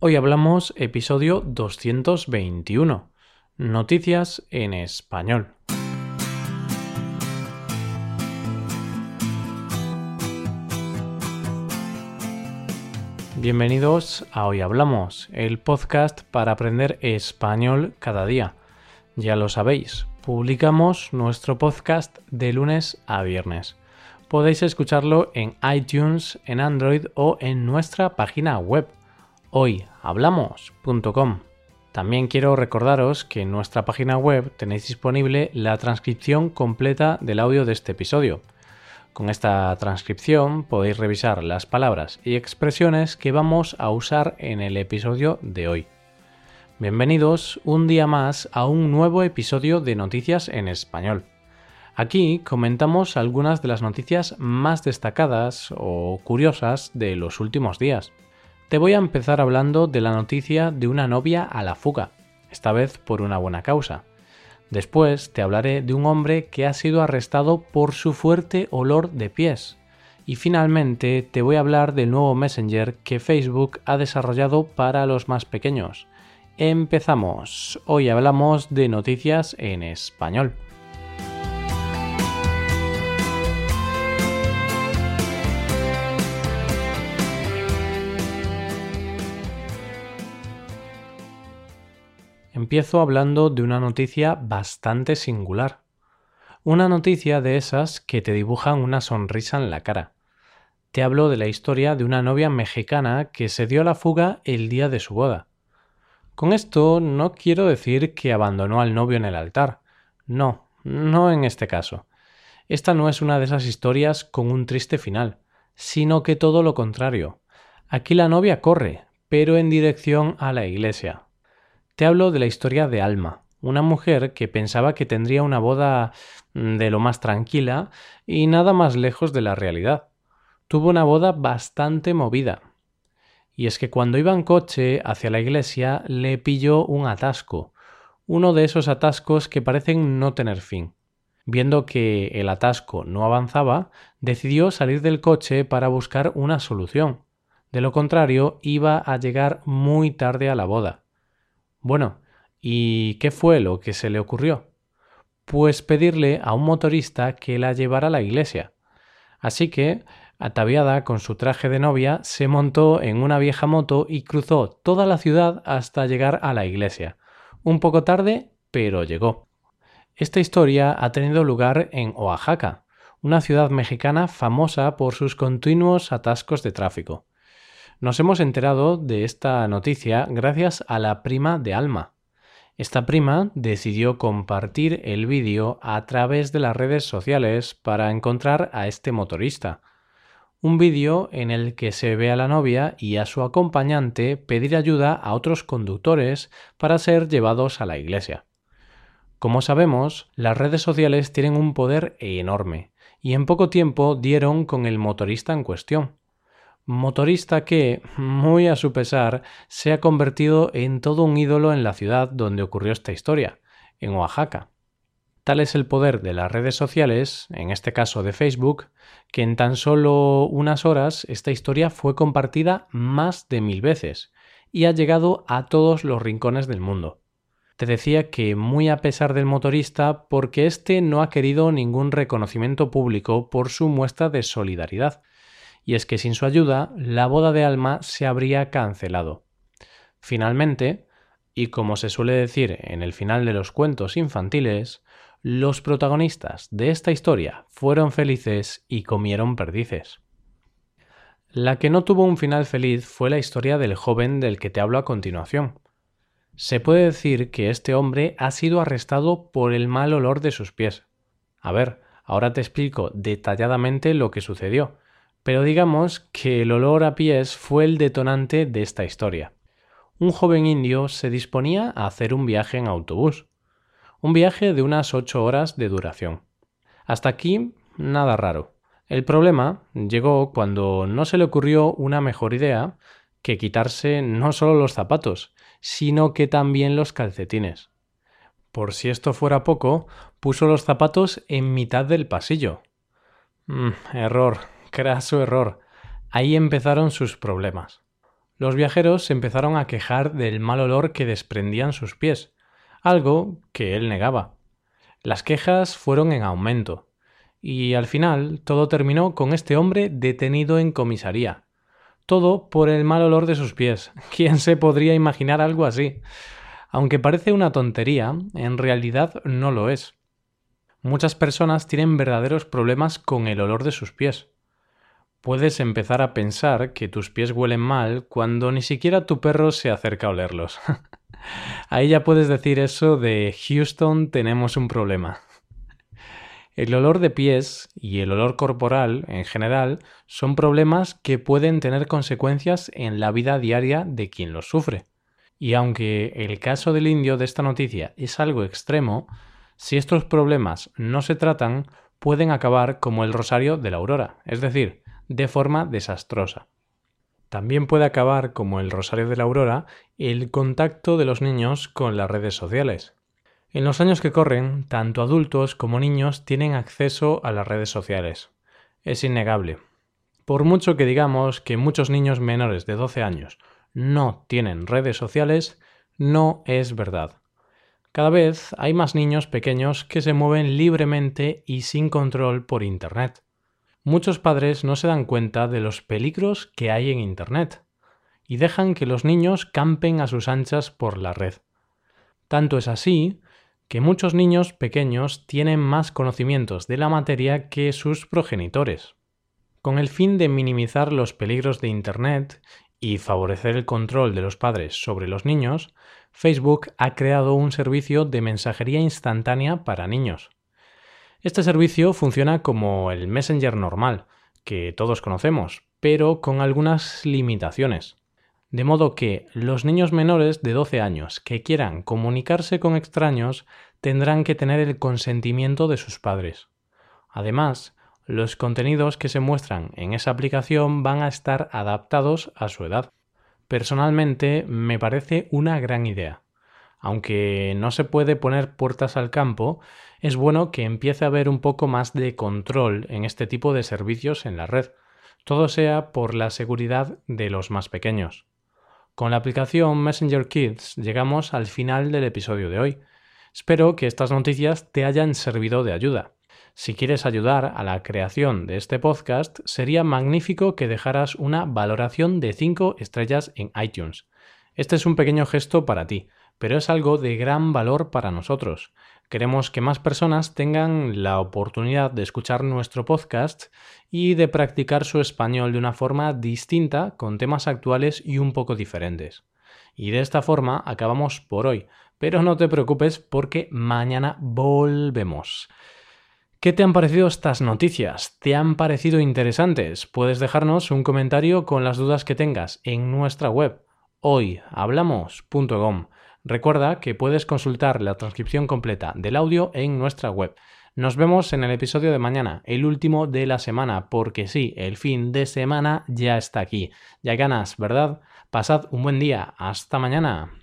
Hoy hablamos episodio 221. Noticias en español. Bienvenidos a Hoy Hablamos, el podcast para aprender español cada día. Ya lo sabéis, publicamos nuestro podcast de lunes a viernes. Podéis escucharlo en iTunes, en Android o en nuestra página web hoyhablamos.com. También quiero recordaros que en nuestra página web tenéis disponible la transcripción completa del audio de este episodio. Con esta transcripción podéis revisar las palabras y expresiones que vamos a usar en el episodio de hoy. Bienvenidos un día más a un nuevo episodio de Noticias en Español. Aquí comentamos algunas de las noticias más destacadas o curiosas de los últimos días. Te voy a empezar hablando de la noticia de una novia a la fuga, esta vez por una buena causa. Después te hablaré de un hombre que ha sido arrestado por su fuerte olor de pies. Y finalmente te voy a hablar del nuevo Messenger que Facebook ha desarrollado para los más pequeños. Empezamos. Hoy hablamos de noticias en español. Empiezo hablando de una noticia bastante singular. Una noticia de esas que te dibujan una sonrisa en la cara. Te hablo de la historia de una novia mexicana que se dio a la fuga el día de su boda. Con esto no quiero decir que abandonó al novio en el altar. No, no en este caso. Esta no es una de esas historias con un triste final, sino que todo lo contrario. Aquí la novia corre, pero en dirección a la iglesia, te hablo de la historia de Alma, una mujer que pensaba que tendría una boda mm, de lo más tranquila y nada más lejos de la realidad. Tuvo una boda bastante movida. Y es que cuando iba en coche hacia la iglesia le pilló un atasco, uno de esos atascos que parecen no tener fin. Viendo que el atasco no avanzaba, decidió salir del coche para buscar una solución. De lo contrario, iba a llegar muy tarde a la boda. Bueno, ¿y qué fue lo que se le ocurrió? Pues pedirle a un motorista que la llevara a la iglesia. Así que, ataviada con su traje de novia, se montó en una vieja moto y cruzó toda la ciudad hasta llegar a la iglesia. Un poco tarde, pero llegó. Esta historia ha tenido lugar en Oaxaca, una ciudad mexicana famosa por sus continuos atascos de tráfico. Nos hemos enterado de esta noticia gracias a la prima de Alma. Esta prima decidió compartir el vídeo a través de las redes sociales para encontrar a este motorista. Un vídeo en el que se ve a la novia y a su acompañante pedir ayuda a otros conductores para ser llevados a la iglesia. Como sabemos, las redes sociales tienen un poder enorme, y en poco tiempo dieron con el motorista en cuestión motorista que, muy a su pesar, se ha convertido en todo un ídolo en la ciudad donde ocurrió esta historia, en Oaxaca. Tal es el poder de las redes sociales, en este caso de Facebook, que en tan solo unas horas esta historia fue compartida más de mil veces y ha llegado a todos los rincones del mundo. Te decía que muy a pesar del motorista porque éste no ha querido ningún reconocimiento público por su muestra de solidaridad, y es que sin su ayuda la boda de Alma se habría cancelado. Finalmente, y como se suele decir en el final de los cuentos infantiles, los protagonistas de esta historia fueron felices y comieron perdices. La que no tuvo un final feliz fue la historia del joven del que te hablo a continuación. Se puede decir que este hombre ha sido arrestado por el mal olor de sus pies. A ver, ahora te explico detalladamente lo que sucedió, pero digamos que el olor a pies fue el detonante de esta historia. Un joven indio se disponía a hacer un viaje en autobús, un viaje de unas ocho horas de duración. Hasta aquí, nada raro. El problema llegó cuando no se le ocurrió una mejor idea que quitarse no solo los zapatos, sino que también los calcetines. Por si esto fuera poco, puso los zapatos en mitad del pasillo. Mm, error, craso error. Ahí empezaron sus problemas. los viajeros se empezaron a quejar del mal olor que desprendían sus pies, algo que él negaba. Las quejas fueron en aumento, y al final todo terminó con este hombre detenido en comisaría. Todo por el mal olor de sus pies. ¿Quién se podría imaginar algo así? Aunque parece una tontería, en realidad no lo es. Muchas personas tienen verdaderos problemas con el olor de sus pies. Puedes empezar a pensar que tus pies huelen mal cuando ni siquiera tu perro se acerca a olerlos. Ahí ya puedes decir eso de Houston tenemos un problema. El olor de pies y el olor corporal en general son problemas que pueden tener consecuencias en la vida diaria de quien los sufre. Y aunque el caso del indio de esta noticia es algo extremo, si estos problemas no se tratan, pueden acabar como el rosario de la aurora, es decir, de forma desastrosa. También puede acabar como el rosario de la aurora el contacto de los niños con las redes sociales. En los años que corren, tanto adultos como niños tienen acceso a las redes sociales. Es innegable. Por mucho que digamos que muchos niños menores de 12 años no tienen redes sociales, no es verdad. Cada vez hay más niños pequeños que se mueven libremente y sin control por Internet. Muchos padres no se dan cuenta de los peligros que hay en Internet y dejan que los niños campen a sus anchas por la red. Tanto es así que muchos niños pequeños tienen más conocimientos de la materia que sus progenitores. Con el fin de minimizar los peligros de Internet y favorecer el control de los padres sobre los niños, Facebook ha creado un servicio de mensajería instantánea para niños. Este servicio funciona como el Messenger normal, que todos conocemos, pero con algunas limitaciones. De modo que los niños menores de 12 años que quieran comunicarse con extraños tendrán que tener el consentimiento de sus padres. Además, los contenidos que se muestran en esa aplicación van a estar adaptados a su edad. Personalmente me parece una gran idea. Aunque no se puede poner puertas al campo, es bueno que empiece a haber un poco más de control en este tipo de servicios en la red, todo sea por la seguridad de los más pequeños. Con la aplicación Messenger Kids llegamos al final del episodio de hoy. Espero que estas noticias te hayan servido de ayuda. Si quieres ayudar a la creación de este podcast, sería magnífico que dejaras una valoración de 5 estrellas en iTunes. Este es un pequeño gesto para ti, pero es algo de gran valor para nosotros. Queremos que más personas tengan la oportunidad de escuchar nuestro podcast y de practicar su español de una forma distinta, con temas actuales y un poco diferentes. Y de esta forma acabamos por hoy, pero no te preocupes porque mañana volvemos. ¿Qué te han parecido estas noticias? ¿Te han parecido interesantes? Puedes dejarnos un comentario con las dudas que tengas en nuestra web hoyhablamos.com. Recuerda que puedes consultar la transcripción completa del audio en nuestra web. Nos vemos en el episodio de mañana, el último de la semana, porque sí, el fin de semana ya está aquí. Ya ganas, ¿verdad? Pasad un buen día. Hasta mañana.